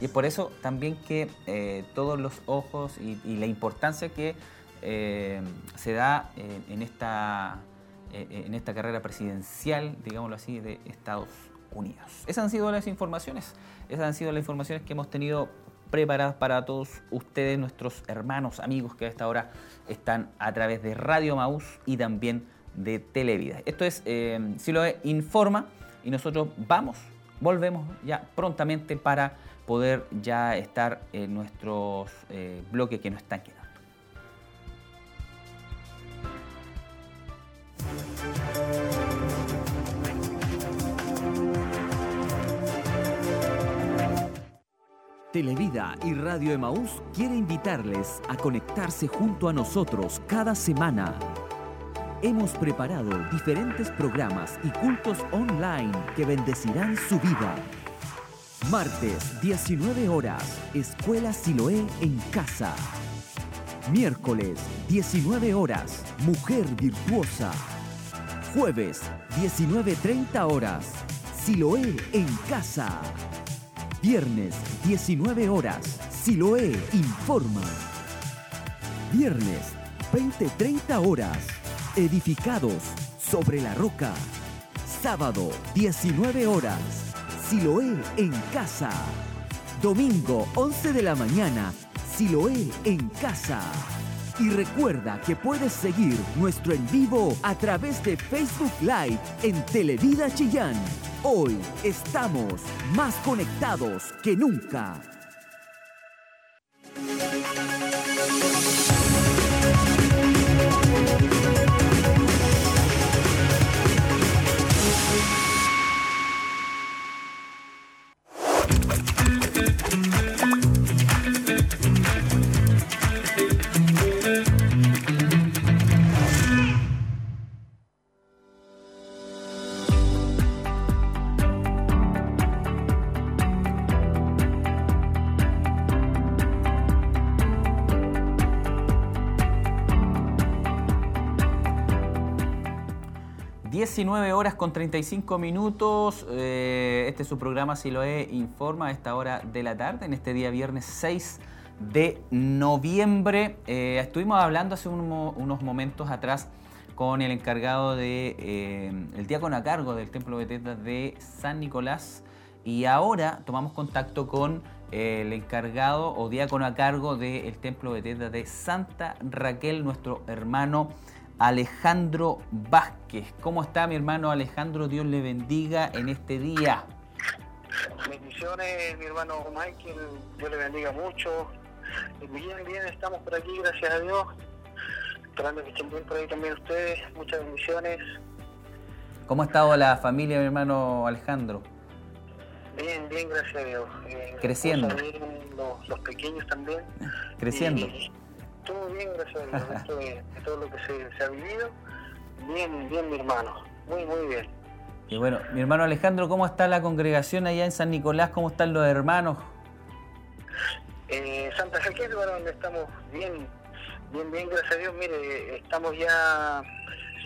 Y es por eso también que eh, todos los ojos y, la importancia que eh, se da en, esta, en esta carrera presidencial, digámoslo así, de Estados Unidos. Esas han sido las informaciones, esas han sido las informaciones que hemos tenido preparadas para todos ustedes, nuestros hermanos, amigos que a esta hora están a través de Radio Maús y también de Televida. Esto es Si lo informa y nosotros vamos, volvemos ya prontamente para poder ya estar en nuestros eh, bloques que nos están quedando. Televida y Radio Emaús quiere invitarles a conectarse junto a nosotros cada semana. Hemos preparado diferentes programas y cultos online que bendecirán su vida. Martes, 19 horas, Escuela Siloé en casa. Miércoles, 19 horas, Mujer Virtuosa. Jueves, 19.30 horas, Siloé en casa. Viernes, 19 horas, Siloé informa. Viernes, 20.30 horas, Edificados sobre la roca. Sábado, 19 horas, Siloé en casa. Domingo 11 de la mañana, Siloé en casa. Y recuerda que puedes seguir nuestro en vivo a través de Facebook Live en Televida Chillán. Hoy estamos más conectados que nunca. 19 horas con 35 minutos. Eh, este es su programa Si lo he informa a esta hora de la tarde, en este día viernes 6 de noviembre. Eh, estuvimos hablando hace unos momentos atrás con el encargado de eh, el diácono a cargo del Templo Beteta de San Nicolás y ahora tomamos contacto con el encargado o diácono a cargo del Templo Beteta de Santa Raquel, nuestro hermano Alejandro Vázquez. ¿Cómo está mi hermano Alejandro? Dios le bendiga en este día. Bendiciones, mi hermano Michael. Dios le bendiga mucho. Bien, bien, estamos por aquí, gracias a Dios. Esperando que estén bien por ahí también ustedes. Muchas bendiciones. ¿Cómo ha estado la familia, mi hermano Alejandro? Bien, bien, gracias a Dios. Eh, Creciendo. los, pequeños también. Creciendo todo bien, gracias a Dios, de, todo lo que se, ha vivido. Bien, bien, mi hermano, muy, muy bien. Y bueno, mi hermano Alejandro, ¿cómo está la congregación allá en San Nicolás? ¿Cómo están los hermanos? Eh, Santa Raquel, donde estamos bien, bien, bien, gracias a Dios. Mire, estamos ya,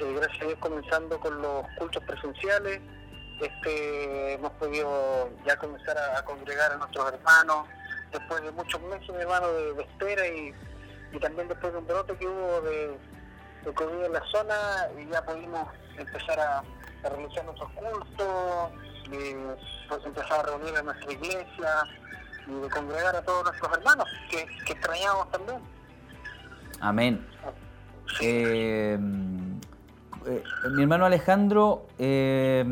eh, gracias a Dios, comenzando con los cultos presenciales. Este, hemos podido ya comenzar a, congregar a nuestros hermanos después de muchos meses, mi hermano, de espera y y también después de un brote que hubo de, de COVID en la zona, y ya pudimos empezar a, realizar nuestros cultos, de pues, empezar a reunir en nuestra iglesia y de congregar a todos nuestros hermanos que, que extrañamos también. Amén. Eh, eh, mi hermano Alejandro, eh,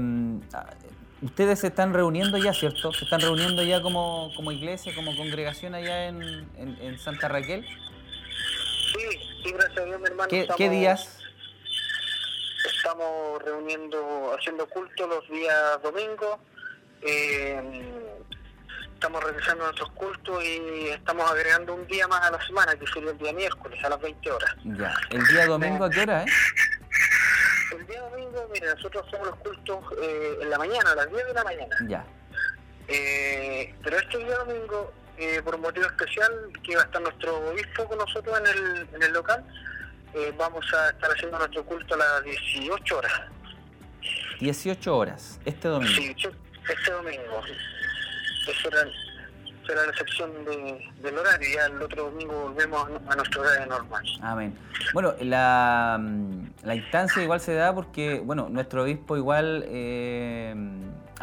ustedes se están reuniendo ya, ¿cierto? ¿Se están reuniendo ya como, como iglesia, como congregación allá en, en, en Santa Raquel? Sí, sí, gracias a Dios, mi hermano. ¿Qué, estamos- qué días? Estamos reuniendo, haciendo culto los días domingos. eh, estamos realizando nuestros cultos y estamos agregando un día más a la semana, que sería el día miércoles a las 20 horas. Ya. ¿El día domingo a qué hora, eh? El día domingo, mire, nosotros hacemos los cultos eh, en la mañana, a las 10 de la mañana. Ya. Eh, pero este día domingo, eh, por un motivo especial, que va a estar nuestro obispo con nosotros en el, en el local, eh, vamos a estar haciendo nuestro culto a las 18 horas. 18 horas, este domingo. Sí, este domingo. Esa era, esa era la excepción de, del horario. Ya el otro domingo volvemos a, a nuestro horario normal. Amén. Bueno, la, mm, la instancia igual se da porque, bueno, nuestro obispo igual eh,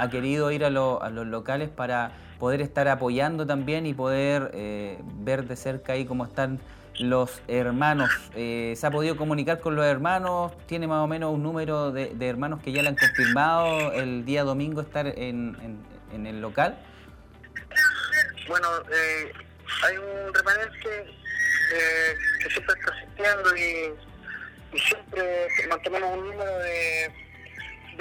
ha querido ir a, lo- a los locales para poder estar apoyando también y poder eh, ver de cerca ahí cómo están los hermanos. Eh, ¿Se ha podido comunicar con los hermanos? ¿Tiene más o menos un número de, de hermanos que ya le han confirmado el día domingo estar en, el local? Bueno, eh, hay un remanente eh, que siempre está asistiendo y siempre mantenemos un número de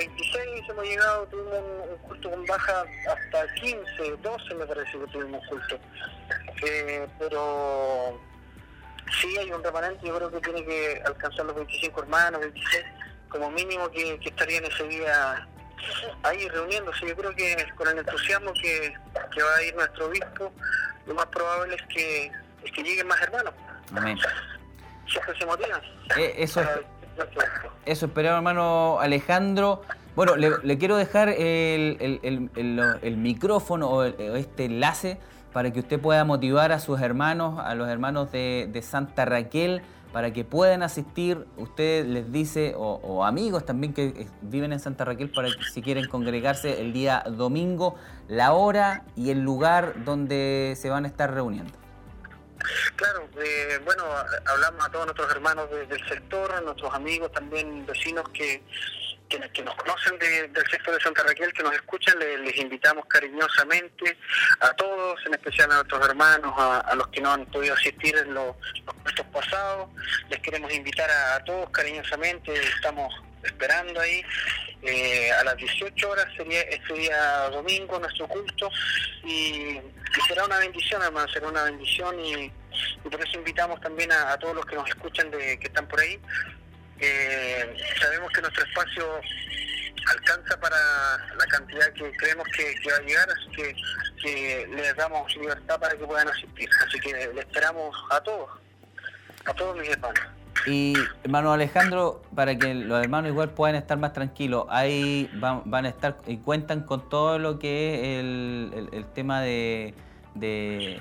26, hemos llegado, tuvimos un, culto con baja hasta 15, 12 me parece que tuvimos culto. Eh, pero sí hay un remanente, yo creo que tiene que alcanzar los 25 hermanos, 26, como mínimo que, que estarían ese día ahí reuniéndose. Yo creo que con el entusiasmo que, que va a ir nuestro obispo, lo más probable es que, es que lleguen más hermanos. Amén. Siempre se motivan. Eh, eso es-. Eso esperaba, hermano Alejandro. Bueno, le, quiero dejar el, el- el- el- micrófono o este enlace para que usted pueda motivar a sus hermanos, a los hermanos de, de Santa Raquel, para que puedan asistir. Usted les dice, o, o amigos también que eh, viven en Santa Raquel, para que si quieren congregarse el día domingo, la hora y el lugar donde se van a estar reuniendo. Claro, eh, bueno, hablamos a todos nuestros hermanos de- del sector, a nuestros amigos también, vecinos que, que, nos conocen de- del sector de Santa Raquel, que nos escuchan, le- les, invitamos cariñosamente a todos, en especial a nuestros hermanos, a, los que no han podido asistir en los, los pasados, les queremos invitar a todos cariñosamente, estamos esperando ahí. Eh, a las 18 horas sería este día domingo nuestro culto y, será una bendición, hermano, será una bendición y, y por eso invitamos también a, todos los que nos escuchan de, que están por ahí. Eh, sabemos que nuestro espacio alcanza para la cantidad que creemos que, que va a llegar, así que, que les damos libertad para que puedan asistir. Así que le esperamos a todos, a todos mis hermanos. Y hermano Alejandro, para que los hermanos igual puedan estar más tranquilos, ahí van, van a estar y cuentan con todo lo que es el, el- tema de, de,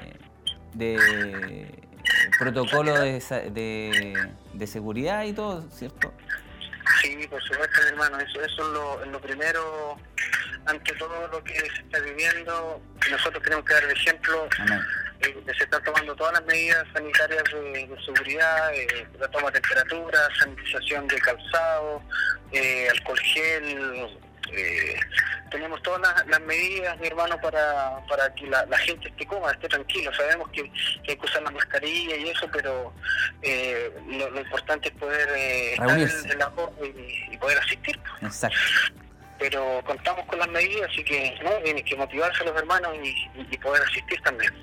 protocolo de, de seguridad y todo, ¿cierto? Sí, por supuesto, hermano, eso, eso es, lo, primero, ante todo lo que se está viviendo, nosotros tenemos que dar el ejemplo Amén. eh, se están tomando todas las medidas sanitarias de, de seguridad, eh, la toma de temperatura, sanitización de calzado, eh, alcohol gel. Eh, tenemos todas las, las medidas, mi hermano, para, para que la, la gente esté cómoda, esté tranquila. Sabemos que, que hay que usar la mascarilla y eso, pero eh, lo, lo importante es poder eh, estar en, la y, y poder asistir Exacto. pero contamos con las medidas, así que no tienen que motivarse los hermanos y, y poder asistir también.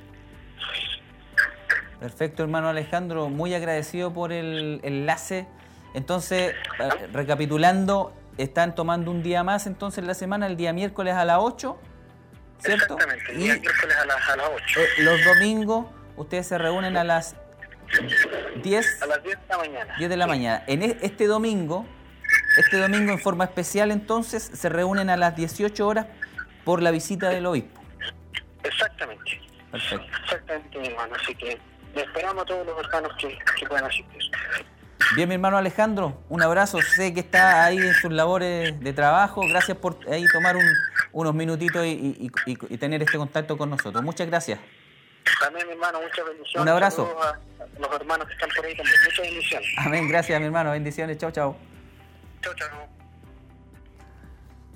Perfecto, hermano Alejandro, muy agradecido por el enlace. Entonces, recapitulando, están tomando un día más entonces la semana, el día miércoles a las 8, ¿cierto? Exactamente, el Y día miércoles a las, a las 8, eh, los domingos ustedes se reúnen a las 10, a las 10 de la mañana. 10 de la Sí, mañana. En e- este domingo, este domingo en forma especial entonces se reúnen a las 18 horas por la visita del obispo. Exactamente, Perfecto. exactamente, mi hermano. Así que le esperamos a todos los hermanos que, que puedan asistir. Bien, mi hermano Alejandro, un abrazo. Sé que está ahí en sus labores de trabajo. Gracias por ahí tomar unos minutitos y, tener este contacto con nosotros. Muchas gracias. También, mi hermano, muchas bendiciones. Un abrazo. a los hermanos que están por ahí también. Muchas bendiciones. Amén, gracias, mi hermano. Bendiciones. Chao, chao. Chao, chao.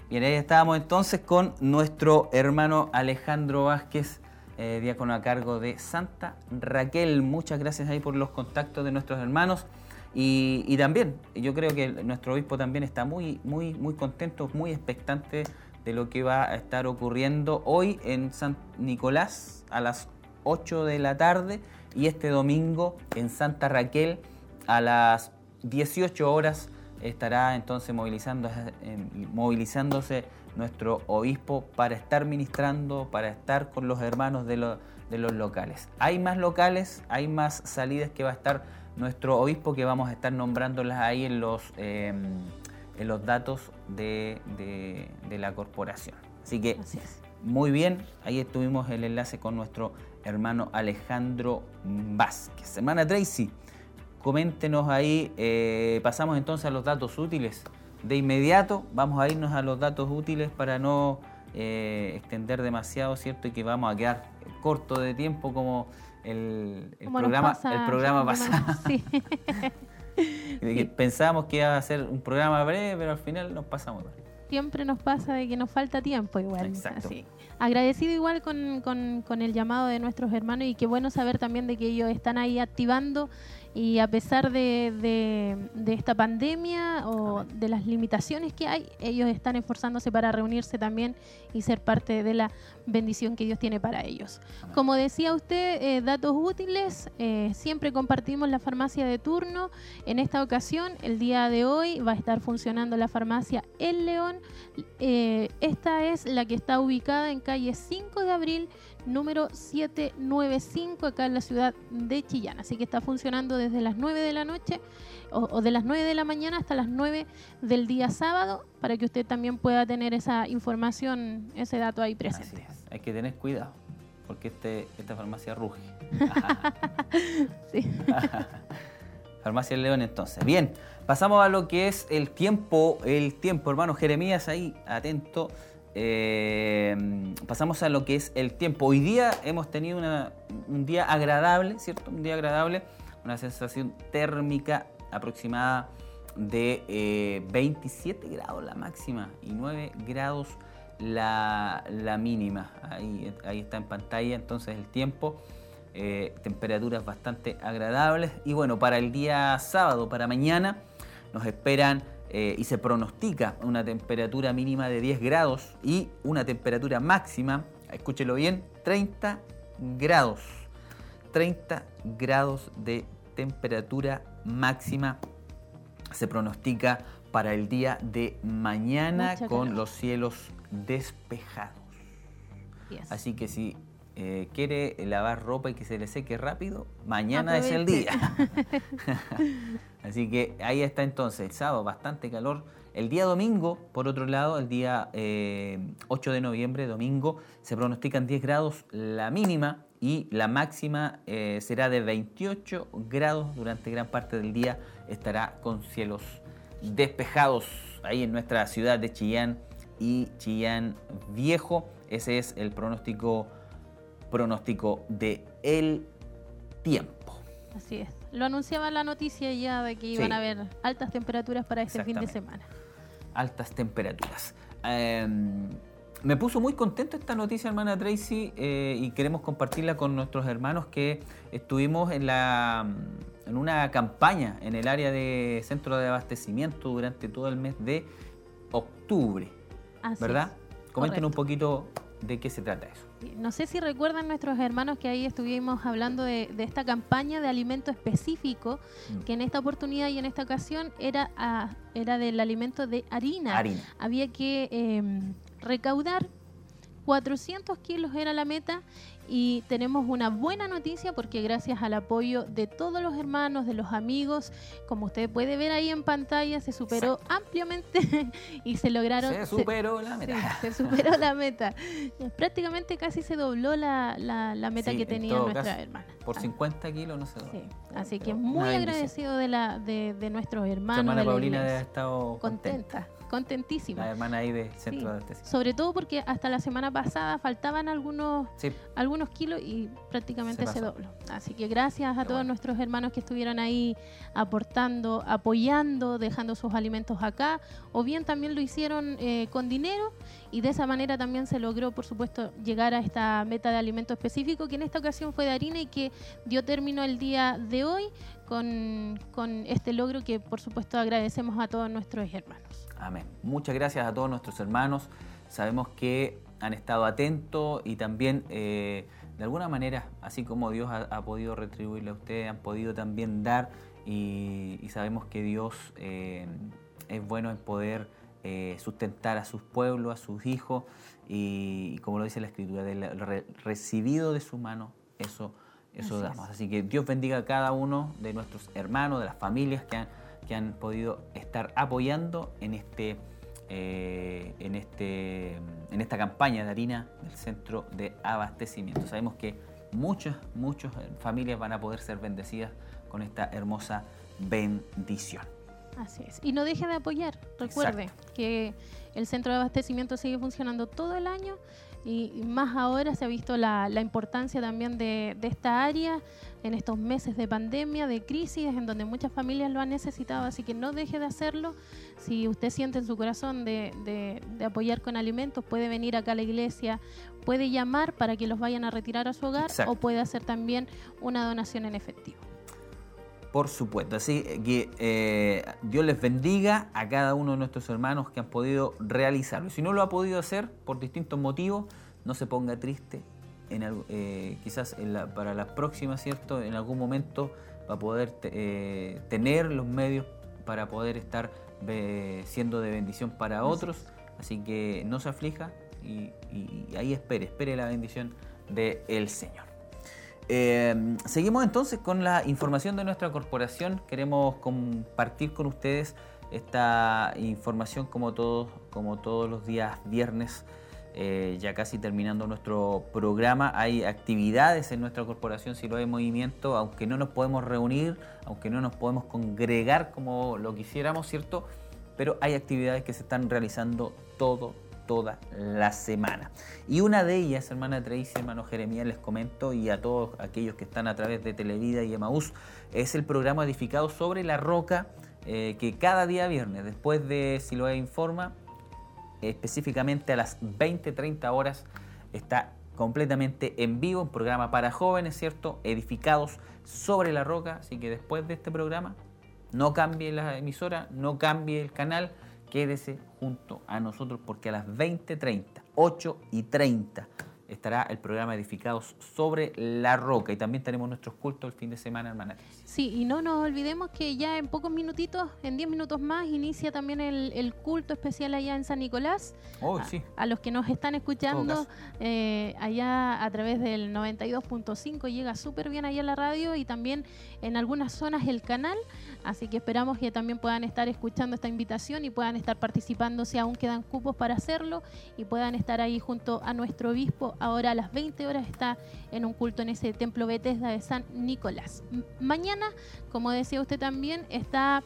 Bien, ahí estábamos entonces con nuestro hermano Alejandro Vázquez, eh, diácono a cargo de Santa Raquel. Muchas gracias ahí por los contactos de nuestros hermanos. Y, también, yo creo que nuestro obispo también está muy, muy, muy contento, muy expectante de lo que va a estar ocurriendo hoy en San Nicolás a las 8 de la tarde y este domingo en Santa Raquel a las 18 horas estará entonces movilizando, movilizándose nuestro obispo para estar ministrando, para estar con los hermanos de, los locales. Hay más locales, hay más salidas que va a estar nuestro obispo que vamos a estar nombrándolas ahí en los, em, en los datos de, la corporación. Así que muy bien, ahí estuvimos el enlace con nuestro hermano Alejandro Vázquez. Hermana Tracy, coméntenos ahí, eh, pasamos entonces a los datos útiles. De inmediato vamos a irnos a los datos útiles para no eh, extender demasiado, ¿cierto? Y que vamos a quedar corto de tiempo como el, programa, el programa pasado. Sí. Pensábamos que iba a ser un programa breve, pero al final nos pasamos. Siempre nos pasa de que nos falta tiempo igual. Exacto. Así agradecido igual con, con, el llamado de nuestros hermanos y qué bueno saber también de que ellos están ahí activando y a pesar de, de, esta pandemia o de las limitaciones que hay, ellos están esforzándose para reunirse también y ser parte de la bendición que Dios tiene para ellos. Como decía usted, eh, datos útiles, eh, siempre compartimos la farmacia de turno. En esta ocasión, el día de hoy, va a estar funcionando la farmacia El León. Eh, esta es la que está ubicada en calle 5 de abril número 795 acá en la ciudad de Chillán. Así que está funcionando desde las 9 de la noche o, de las 9 de la mañana hasta las 9 del día sábado para que usted también pueda tener esa información, ese dato ahí presente. Hay que tener cuidado porque este, esta farmacia ruge. sí. farmacia León entonces. Bien, pasamos a lo que es el tiempo, el tiempo, hermano Jeremías ahí, atento. Eh, pasamos a lo que es el tiempo. Hoy día hemos tenido un día agradable, ¿cierto? Un día agradable, una sensación térmica aproximada de 27 eh, grados la máxima y 9 grados la, mínima. Ahí, ahí, está en pantalla entonces el tiempo. Eh, temperaturas bastante agradables. Y bueno, para el día sábado, para mañana, nos esperan eh, y se pronostica una temperatura mínima de 10 grados y una temperatura máxima, escúchelo bien, 30 grados. 30 grados de temperatura máxima se pronostica para el día de mañana con los cielos despejados. Así que si eh, quiere lavar ropa y que se le seque rápido, mañana es el día. Así que ahí está entonces, el sábado bastante calor. El día domingo, por otro lado, el día 8 eh, de noviembre, domingo, se pronostican 10 grados la mínima y la máxima eh, será de 28 grados durante gran parte del día. Estará con cielos despejados ahí en nuestra ciudad de Chillán y Chillán Viejo. Ese es el pronóstico, pronóstico de el tiempo. Así es. Lo anunciaba la noticia ya de que iban a haber altas temperaturas para este fin de semana. Altas temperaturas. Em, me puso muy contento esta noticia, hermana Tracy, eh, y queremos compartirla con nuestros hermanos que estuvimos en, la, en una campaña en el área de centro de abastecimiento durante todo el mes de octubre. ¿Verdad? Comenten un poquito de qué se trata eso. No sé si recuerdan nuestros hermanos que ahí estuvimos hablando de, esta campaña de alimento específico, mm. que en esta oportunidad y en esta ocasión era, era del alimento de harina. Había que em, recaudar 400 kilos era la meta y tenemos una buena noticia porque gracias al apoyo de todos los hermanos, de los amigos, como usted puede ver ahí en pantalla, se superó ampliamente y se lograron... Se superó la meta. se superó la meta. Prácticamente casi se dobló la, la, meta que tenía nuestra hermana. Por 50 kilos no se dobló. Así que muy agradecido de, la, de, de nuestros hermanos. Su hermana Paulina ha estado contenta contentísima. La hermana ahí de Centro de Sobre todo porque hasta la semana pasada faltaban algunos, algunos kilos y prácticamente se, dobló. Así que gracias a todos nuestros hermanos que estuvieron ahí aportando, apoyando, dejando sus alimentos acá, o bien también lo hicieron eh, con dinero y de esa manera también se logró, por supuesto, llegar a esta meta de alimento específico que en esta ocasión fue de harina y que dio término el día de hoy con, con este logro que, por supuesto, agradecemos a todos nuestros hermanos. Amén. Muchas gracias a todos nuestros hermanos. Sabemos que han estado atentos y también, eh, de alguna manera, así como Dios ha, podido retribuirle a ustedes, han podido también dar y, sabemos que Dios eh, es bueno en poder eh, sustentar a sus pueblos, a sus hijos y, como lo dice la Escritura, del recibido de su mano, eso, eso damos. Así que Dios bendiga a cada uno de nuestros hermanos, de las familias que han que han podido estar apoyando en este eh, en, este, en esta campaña de harina del centro de abastecimiento. Sabemos que muchas, muchas familias van a poder ser bendecidas con esta hermosa bendición. Así es. Y no deje de apoyar. Recuerde que el centro de abastecimiento sigue funcionando todo el año y más ahora se ha visto la, importancia también de, esta área en estos meses de pandemia, de crisis, en donde muchas familias lo han necesitado, así que no deje de hacerlo. Si usted siente en su corazón de, apoyar con alimentos, puede venir acá a la iglesia, puede llamar para que los vayan a retirar a su hogar o puede hacer también una donación en efectivo. Por supuesto, así que eh, Dios les bendiga a cada uno de nuestros hermanos que han podido realizarlo. Si no lo ha podido hacer por distintos motivos, no se ponga triste. En, eh, quizás para la próxima, ¿cierto? En algún momento va a poder eh, tener los medios para poder estar siendo de bendición para otros. Así que no se aflija y, y ahí espere, espere la bendición del Señor. Eh, seguimos entonces con la información de nuestra corporación. Queremos compartir con ustedes esta información como todos, como todos los días viernes. Eh, ya casi terminando nuestro programa, hay actividades en nuestra corporación si lo hay movimiento, aunque no nos podemos reunir, aunque no nos podemos congregar como lo quisiéramos, ¿cierto? Pero hay actividades que se están realizando todo, toda la semana. Y una de ellas, hermana Tracy, hermano Jeremías, les comento, y a todos aquellos que están a través de Televida y Emaús, es el programa edificado sobre la roca eh, que cada día viernes, después de Siloé Informa, específicamente a las 20-30 horas, está completamente en vivo, un programa para jóvenes, ¿cierto? Edificados sobre la roca, así que después de este programa, no cambie la emisora, no cambie el canal, quédese junto a nosotros porque a las 20.30, 8 y 30 estará el programa Edificados sobre la Roca y también tenemos nuestros cultos el fin de semana, hermana. Sí, y no nos olvidemos que ya en pocos minutitos, en 10 minutos más, inicia también el, culto especial allá en San Nicolás. Oh, sí. A, los que nos están escuchando eh, allá a través del 92.5 llega súper bien allá la radio y también en algunas zonas el canal. Así que esperamos que también puedan estar escuchando esta invitación y puedan estar participando si aún quedan cupos para hacerlo y puedan estar ahí junto a nuestro obispo. Ahora a las 20 horas está en un culto en ese templo Bethesda de San Nicolás. mañana, como decía usted también, está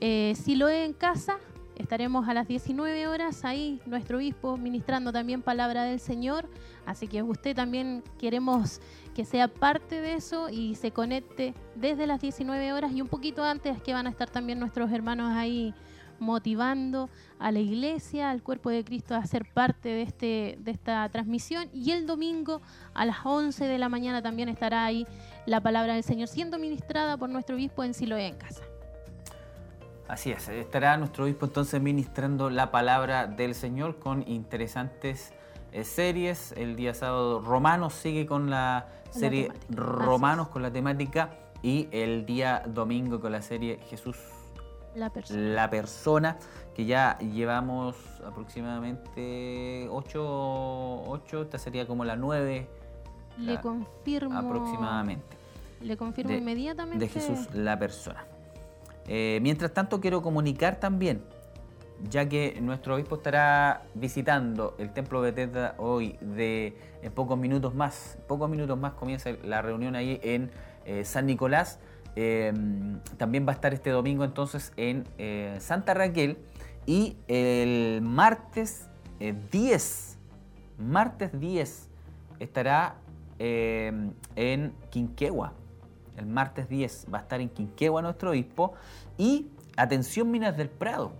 eh, Siloé en casa. Estaremos a las 19 horas ahí, nuestro obispo, ministrando también palabra del Señor. Así que usted también queremos que sea parte de eso y se conecte desde las 19 horas y un poquito antes que van a estar también nuestros hermanos ahí motivando a la iglesia, al cuerpo de Cristo a ser parte de, este, de esta transmisión. Y el domingo a las 11 de la mañana también estará ahí la palabra del Señor siendo ministrada por nuestro obispo en Siloé en casa. Así es, estará nuestro obispo entonces ministrando la palabra del Señor con interesantes eh, series. El día sábado Romanos sigue con la serie Romanos con la temática y el día domingo con la serie Jesús La persona. La persona que ya llevamos aproximadamente 8, 8 esta sería como la 9. Le confirmo. Aproximadamente. Le confirmo de, inmediatamente. De Jesús la persona. Eh, mientras tanto, quiero comunicar también, ya que nuestro obispo estará visitando el templo de Bethesda hoy de en pocos minutos más. pocos minutos más comienza la reunión ahí en eh, San Nicolás. Eh, también va a estar este domingo entonces en Santa Raquel y el martes 10, martes 10 estará en Quinquegua el martes 10 va a estar en Quinquegua nuestro obispo. Y atención Minas del Prado.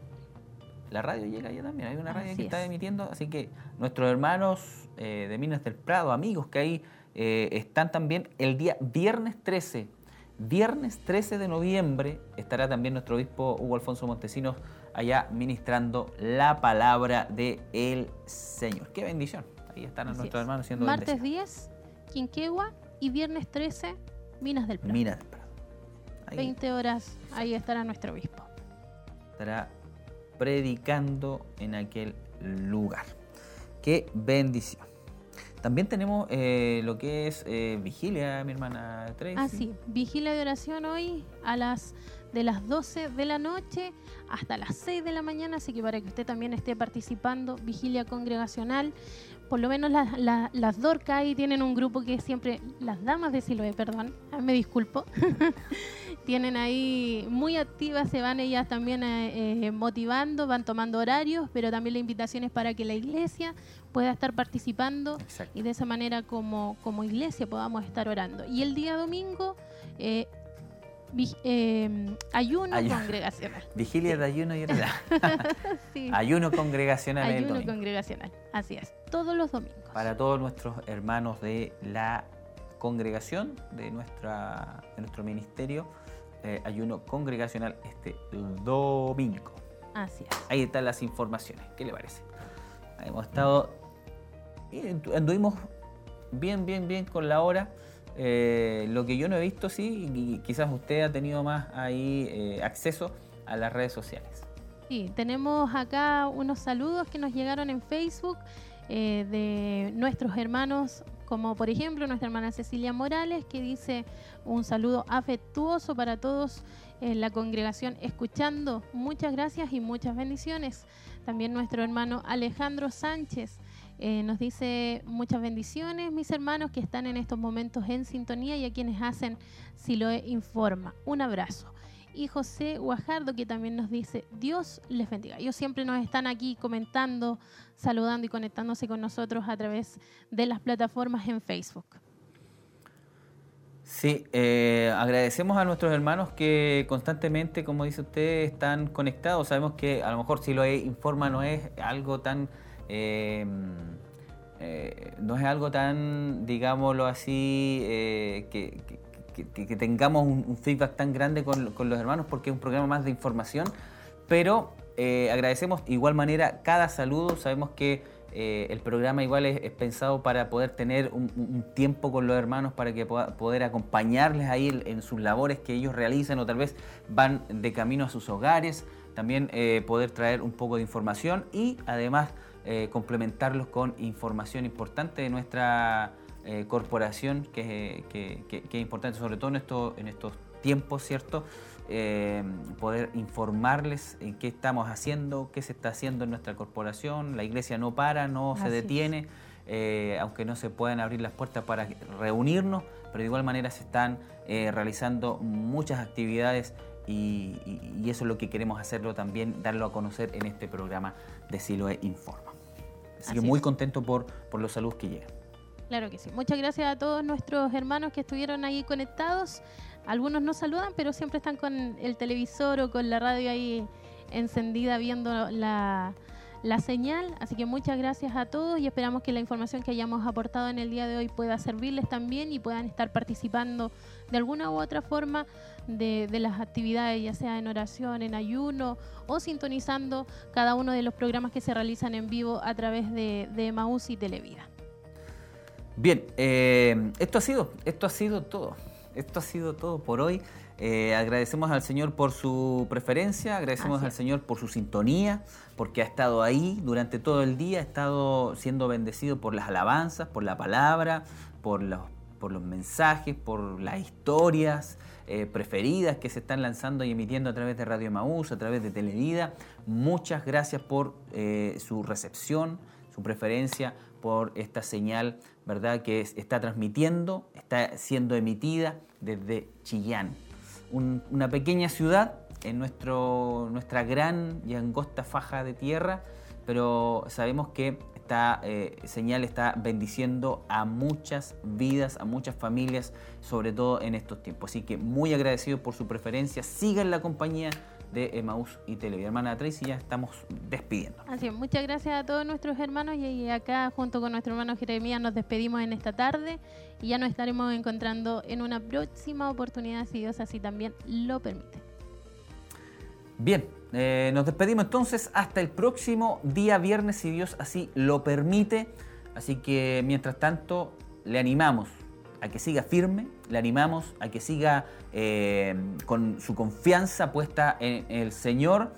La radio llega allá también, hay una radio que está emitiendo, así que nuestros hermanos eh, de Minas del Prado, amigos que ahí eh, están también el día viernes 13. Viernes 13 de noviembre estará también nuestro obispo Hugo Alfonso Montesinos allá ministrando la palabra del el Señor. Qué bendición. Ahí están nuestros hermanos siendo Martes 10, Quinquegua y viernes 13, Minas del Prado. Minas del Prado. 20 horas, ahí estará nuestro obispo. Estará predicando en aquel lugar. Qué bendición. También tenemos eh, lo que es eh, vigilia, mi hermana Tracy. Ah, sí, vigilia de oración hoy a las de las 12 de la noche hasta las 6 de la mañana, así que para que usted también esté participando, vigilia congregacional por lo menos las Dorcas ahí tienen un grupo que siempre, las damas de Siloé, perdón, ah, me disculpo, tienen ahí muy activas, se van ellas también eh, eh, motivando, van tomando horarios, pero también la invitación es para que la iglesia pueda estar participando y de esa manera como, como iglesia podamos estar orando. Y el día domingo... Eh, ayuno, congregacional. Vigilia de ayuno y oración. Ayuno congregacional. Ayuno congregacional, así es todos los domingos. Para todos nuestros hermanos de la congregación, de, nuestra, nuestro ministerio, eh, ayuno congregacional este domingo. Así es. Ahí están las informaciones. ¿Qué le parece? Hemos estado. Anduvimos bien, bien, bien con la hora. Eh, lo que yo no he visto, sí, y quizás usted ha tenido más ahí eh, acceso a las redes sociales. Sí, tenemos acá unos saludos que nos llegaron en Facebook. Eh, de nuestros hermanos, como por ejemplo nuestra hermana Cecilia Morales, que dice un saludo afectuoso para todos en la congregación escuchando. Muchas gracias y muchas bendiciones. También nuestro hermano Alejandro Sánchez. Eh, nos dice muchas bendiciones, mis hermanos que están en estos momentos en sintonía y a quienes hacen si lo informa. Un abrazo y José Guajardo que también nos dice, Dios les bendiga. Ellos siempre nos están aquí comentando, saludando y conectándose con nosotros a través de las plataformas en Facebook. Sí, eh, agradecemos a nuestros hermanos que constantemente, como dice usted, están conectados. Sabemos que a lo mejor si lo informa no es algo tan... Eh, eh, no es algo tan, digámoslo así, que, que, tengamos un, feedback tan grande con, los hermanos porque es un programa más de información, pero eh, agradecemos de igual manera cada saludo, sabemos que eh, el programa igual es, pensado para poder tener un, tiempo con los hermanos, para que pueda, poder acompañarles ahí en, sus labores que ellos realizan o tal vez van de camino a sus hogares, también eh, poder traer un poco de información y además complementarlos con información importante de nuestra eh, corporación que, es importante, sobre todo en, esto, en estos tiempos, ¿cierto? Eh, poder informarles en qué estamos haciendo, qué se está haciendo en nuestra corporación. La iglesia no para, no se detiene, eh, aunque no se puedan abrir las puertas para reunirnos, pero de igual manera se están realizando muchas actividades y, eso es lo que queremos hacerlo también, darlo a conocer en este programa de Siloe Informa. Así, que muy contento por, por los saludos que llegan. Claro que sí. Muchas gracias a todos nuestros hermanos que estuvieron ahí conectados. Algunos no saludan, pero siempre están con el televisor o con la radio ahí encendida viendo la, señal. Así que muchas gracias a todos y esperamos que la información que hayamos aportado en el día de hoy pueda servirles también y puedan estar participando de alguna u otra forma de, las actividades, ya sea en oración, en ayuno o sintonizando cada uno de los programas que se realizan en vivo a través de, de Maús y Televida. Bien, eh, esto ha sido, esto ha sido todo. Esto ha sido todo por hoy. Eh, agradecemos al Señor por su preferencia, agradecemos Así al. Señor por su sintonía, porque ha estado ahí durante todo el día, ha estado siendo bendecido por las alabanzas, por la palabra, por los, por los mensajes, por las historias eh, preferidas que se están lanzando y emitiendo a través de Radio Maús, a través de Televida. Muchas gracias por eh, su recepción, su preferencia por esta señal, ¿verdad? Que es- está transmitiendo, está siendo emitida desde Chillán, un- una pequeña ciudad en nuestro, nuestra gran y angosta faja de tierra, pero sabemos que esta eh, señal está bendiciendo a muchas vidas, a muchas familias, sobre todo en estos tiempos. Así que muy agradecido por su preferencia. Sigan la compañía de Emaús y Televida. Hermana Tracy, ya estamos despidiendo. Así es, muchas gracias a todos nuestros hermanos y y acá junto con nuestro hermano Jeremías nos despedimos en esta tarde y ya nos estaremos encontrando en una próxima oportunidad si Dios así también lo permite. Bien, eh, nos despedimos entonces hasta el próximo día viernes, si Dios así lo permite. Así que mientras tanto, le animamos a que siga firme, le animamos a que siga eh, con su confianza puesta en el Señor.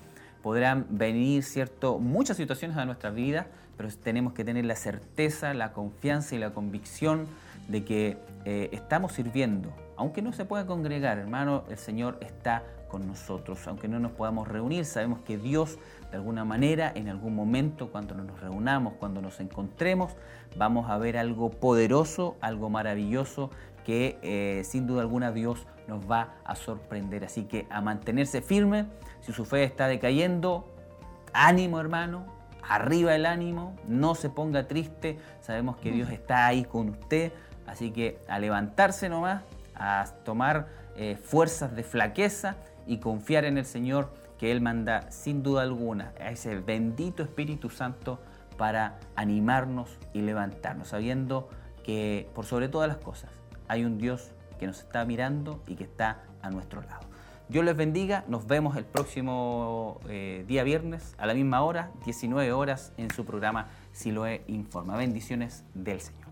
Podrán venir, ¿cierto?, muchas situaciones a nuestra vida, pero tenemos que tener la certeza, la confianza y la convicción de que eh, estamos sirviendo. Aunque no se pueda congregar, hermano, el Señor está con nosotros. Aunque no nos podamos reunir, sabemos que Dios, de alguna manera, en algún momento, cuando nos reunamos, cuando nos encontremos, vamos a ver algo poderoso, algo maravilloso que eh, sin duda alguna Dios nos va a sorprender. Así que a mantenerse firme, si su fe está decayendo, ánimo hermano, arriba el ánimo, no se ponga triste, sabemos que Dios está ahí con usted, así que a levantarse nomás, a tomar eh, fuerzas de flaqueza y confiar en el Señor que Él manda sin duda alguna a ese bendito Espíritu Santo para animarnos y levantarnos, sabiendo que por sobre todas las cosas hay un Dios que nos está mirando y que está a nuestro lado. Dios les bendiga, nos vemos el próximo eh, día viernes a la misma hora, 19 horas, en su programa Siloé Informa. Bendiciones del Señor.